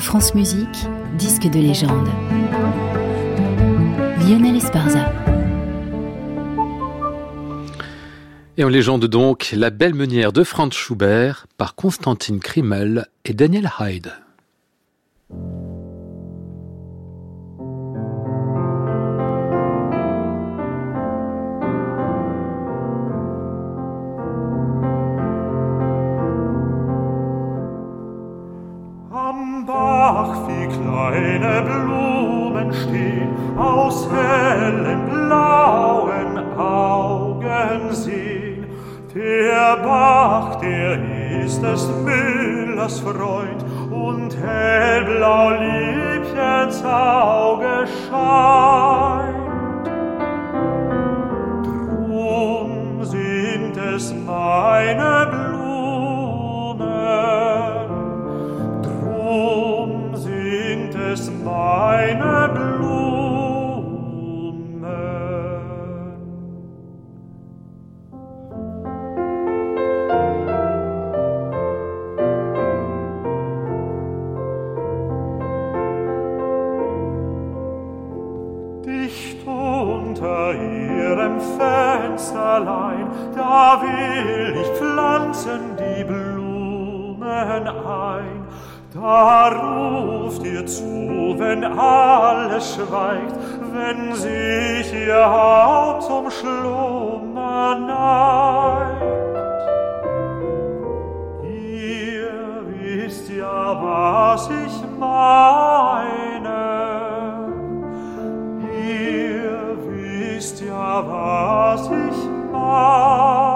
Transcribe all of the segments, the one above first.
France Musique, disque de légende. Lionel Esparza. Et en légende donc, La belle meunière de Franz Schubert par Constantine Krimmel et Daniel Hyde. Kleine Blumen stehen, aus hellen blauen Augen sehen. Der Bach, der ist des Müllers Freund, und hellblau Liebchens Auge scheint. Drum sind es meine Blumen, Blumen ein, da ruft ihr zu, wenn alles schweigt, wenn sich ihr Haupt zum Schlummer neigt. Ihr wisst ja, was ich meine. Ihr wisst ja, was ich meine.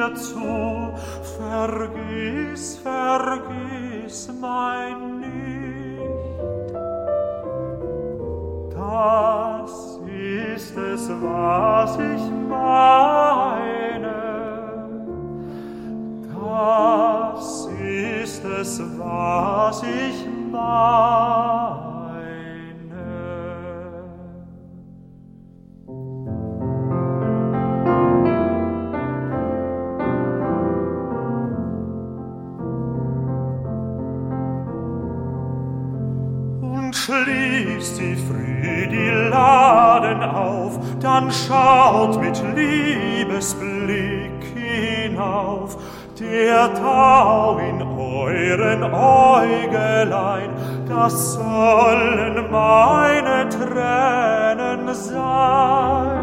Ihr zu, vergiss, vergiss mein nicht. Das ist es, was ich meine, das ist es, was ich meine. Sie früh die Laden auf, dann schaut mit Liebesblick hinauf, der Tau in euren Äugelein, das sollen meine Tränen sein.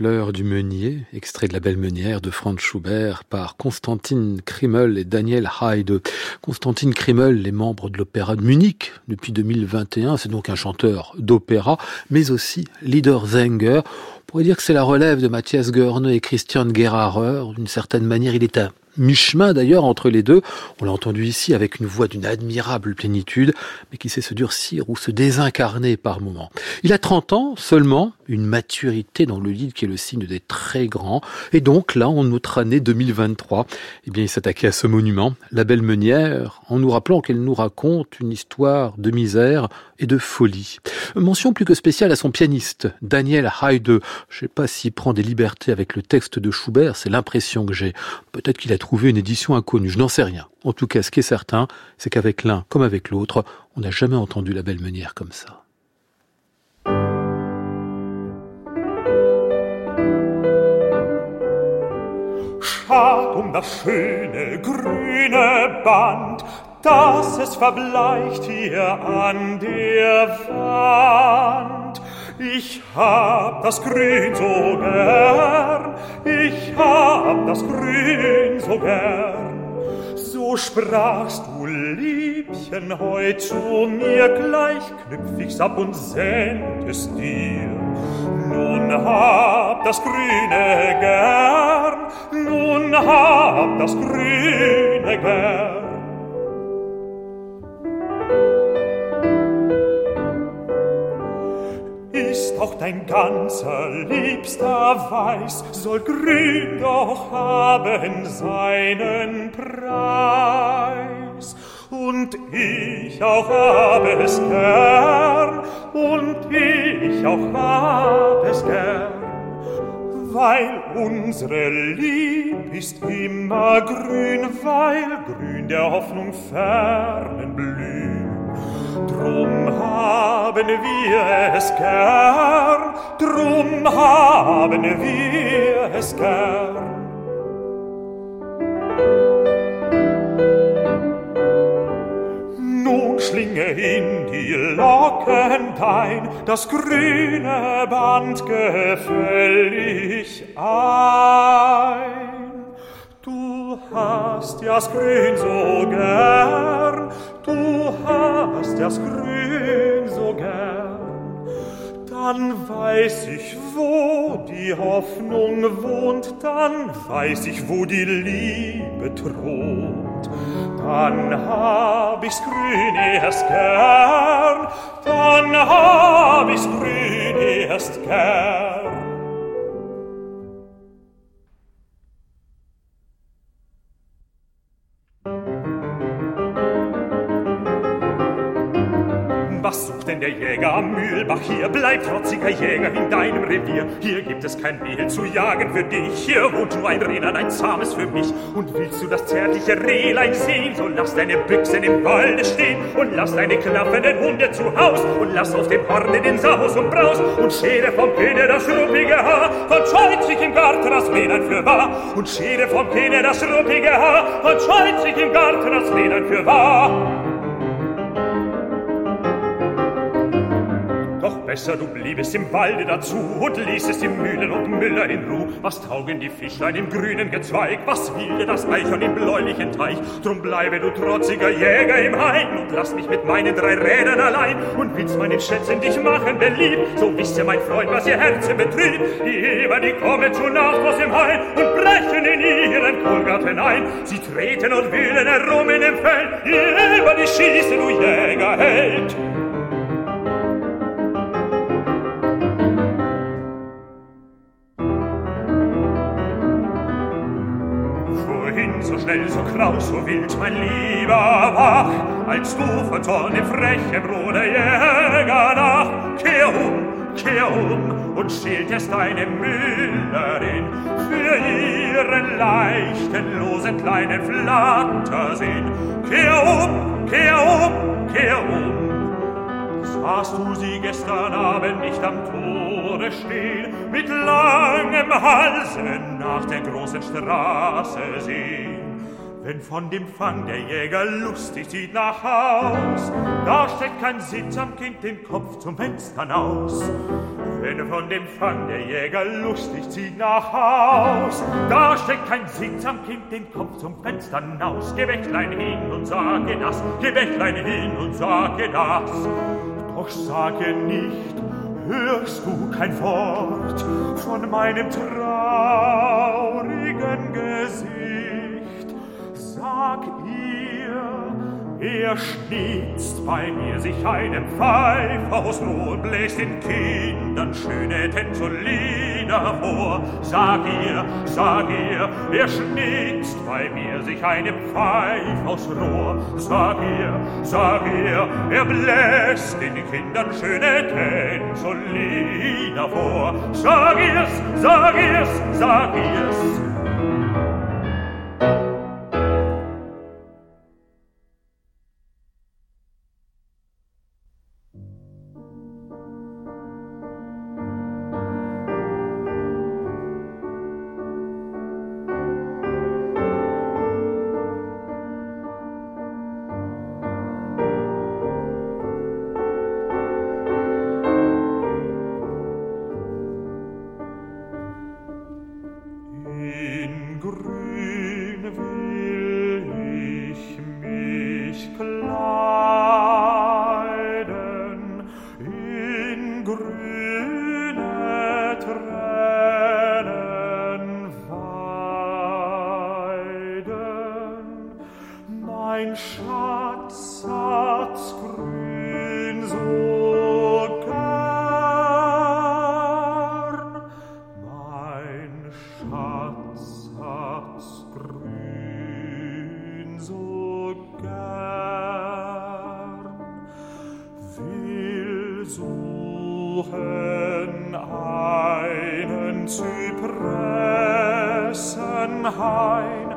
Du meunier, extrait de la belle meunière de Franz Schubert par Constantine Krimmel et Daniel Heide. Constantine Krimmel est membre de l'Opéra de Munich depuis 2021. C'est donc un chanteur d'opéra, mais aussi leader Zenger. Pourrait dire que c'est la relève de Matthias Görne et Christian Gerharer. D'une certaine manière, il est un mi-chemin d'ailleurs entre les deux. On l'a entendu ici avec une voix d'une admirable plénitude, mais qui sait se durcir ou se désincarner par moments. Il a 30 ans seulement, une maturité dans le lead qui est le signe des très grands. Et donc là, en notre année 2023, eh bien, il s'attaquait à ce monument, la belle meunière, en nous rappelant qu'elle nous raconte une histoire de misère de folie. Mention plus que spéciale à son pianiste, Daniel Heide. Je sais pas s'il prend des libertés avec le texte de Schubert, c'est l'impression que j'ai. Peut-être qu'il a trouvé une édition inconnue, je n'en sais rien. En tout cas, ce qui est certain, c'est qu'avec l'un comme avec l'autre, on n'a jamais entendu la belle meunière comme ça. Dass es verbleicht hier an der Wand. Ich hab das Grün so gern, hab das Grün so gern. So sprachst du, Liebchen, heut zu mir, gleich knüpf ich's ab und send es dir. Nun hab das Grüne gern, nun hab das Grüne gern. Dein ganzer liebster Weiß, soll grün doch haben seinen Preis. Und ich auch habe es gern, und ich auch habe es gern, weil unsere Lieb ist immer grün, weil grün der Hoffnung fernen blüht. Drum haben wir es gern, drum haben wir es gern. Nun schlinge in die Locken dein das grüne Band gefällig ein. Du hast das Grün so gern, du hast das Grün so gern, dann weiß ich, wo die Hoffnung wohnt, dann weiß ich, wo die Liebe thront. Dann hab ich's grün erst gern, dann hab ich's grün erst gern. Was sucht denn der Jäger am Mühlbach hier? Bleib, trotziger Jäger, in deinem Revier. Hier gibt es kein Mehl zu jagen für dich. Hier wohnt nur ein Rehlein, ein zahmes für mich. Und willst du das zärtliche Rehlein sehen, so lass deine Büchsen im Walde stehen und lass deine klaffenden Hunde zu Haus und lass aus dem Horne den Saus und Braus und schere vom Kene das ruppige Haar und sich im Garten das Rehlein für wahr und schere vom Kene das ruppige Haar und sich im Garten das Rehlein für wahr. Besser du bliebest im Walde dazu und ließest die Mühlen und Müller in Ruh. Was taugen die Fischlein im grünen Gezweig? Was will dir das Eichhorn im bläulichen Teich? Drum bleibe du trotziger Jäger im Hain und lass mich mit meinen drei Rädern allein. Und willst meinen Schätzen dich machen beliebt, so wisst ihr, mein Freund, was ihr Herzen betrübt. Die Eber, die kommen zu Nacht aus dem Hain und brechen in ihren Kohlgarten ein. Sie treten und wühlen herum in dem Feld, die Eber, die schießen, du Jägerheld. Schnell, so wild, mein lieber wach, als du von Zorn dem frechen Bruder Jäger nach. Kehr um, kehr um und schildest deine Müllerin für ihren leichten, losen kleinen Flattersinn. Kehr um, kehr um, kehr um, Sahst du sie gestern Abend nicht am Tore stehen, mit langem Halse nach der großen Straße sehen? Wenn von dem Fang der Jäger lustig zieht nach Haus, da steckt kein Sitz am Kind den Kopf zum Fenster aus. Wenn von dem Fang der Jäger lustig zieht nach Haus, da steckt kein Sitz am Kind den Kopf zum Fenster aus. Geh Wächtlein hin und sage das, geh Wächtlein hin und sage das. Doch sage nicht, hörst du kein Wort von meinem traurigen er schnitzt bei mir sich einen Pfeif aus Ruhe, bläst den Kindern schöne Tänzolina vor. Sag ihr, sag ihr, er schnitzt bei mir sich einen Pfeif aus Rohr. Sag ihr, sag ihr, er bläst den Kindern schöne Tänzolina vor. Sag ihr's, sag ihr's, sag ihr's. suchen einen Zypressenhain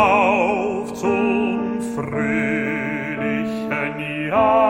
auf zum fröhlichen Jahr.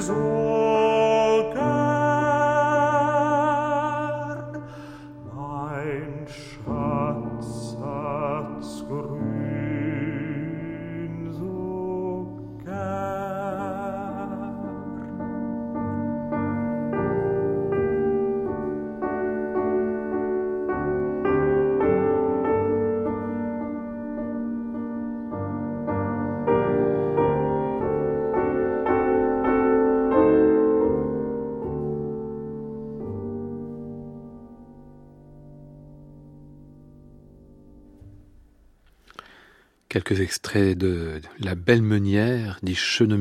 Sohn. Quelques extraits de La Belle Meunière, dit Schöne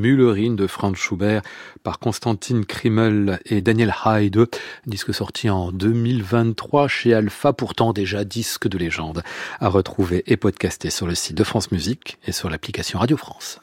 de Franz Schubert par Constantine Krimmel et Daniel Haide, disque sorti en 2023 chez Alpha, pourtant déjà disque de légende, à retrouver et podcaster sur le site de France Musique et sur l'application Radio France.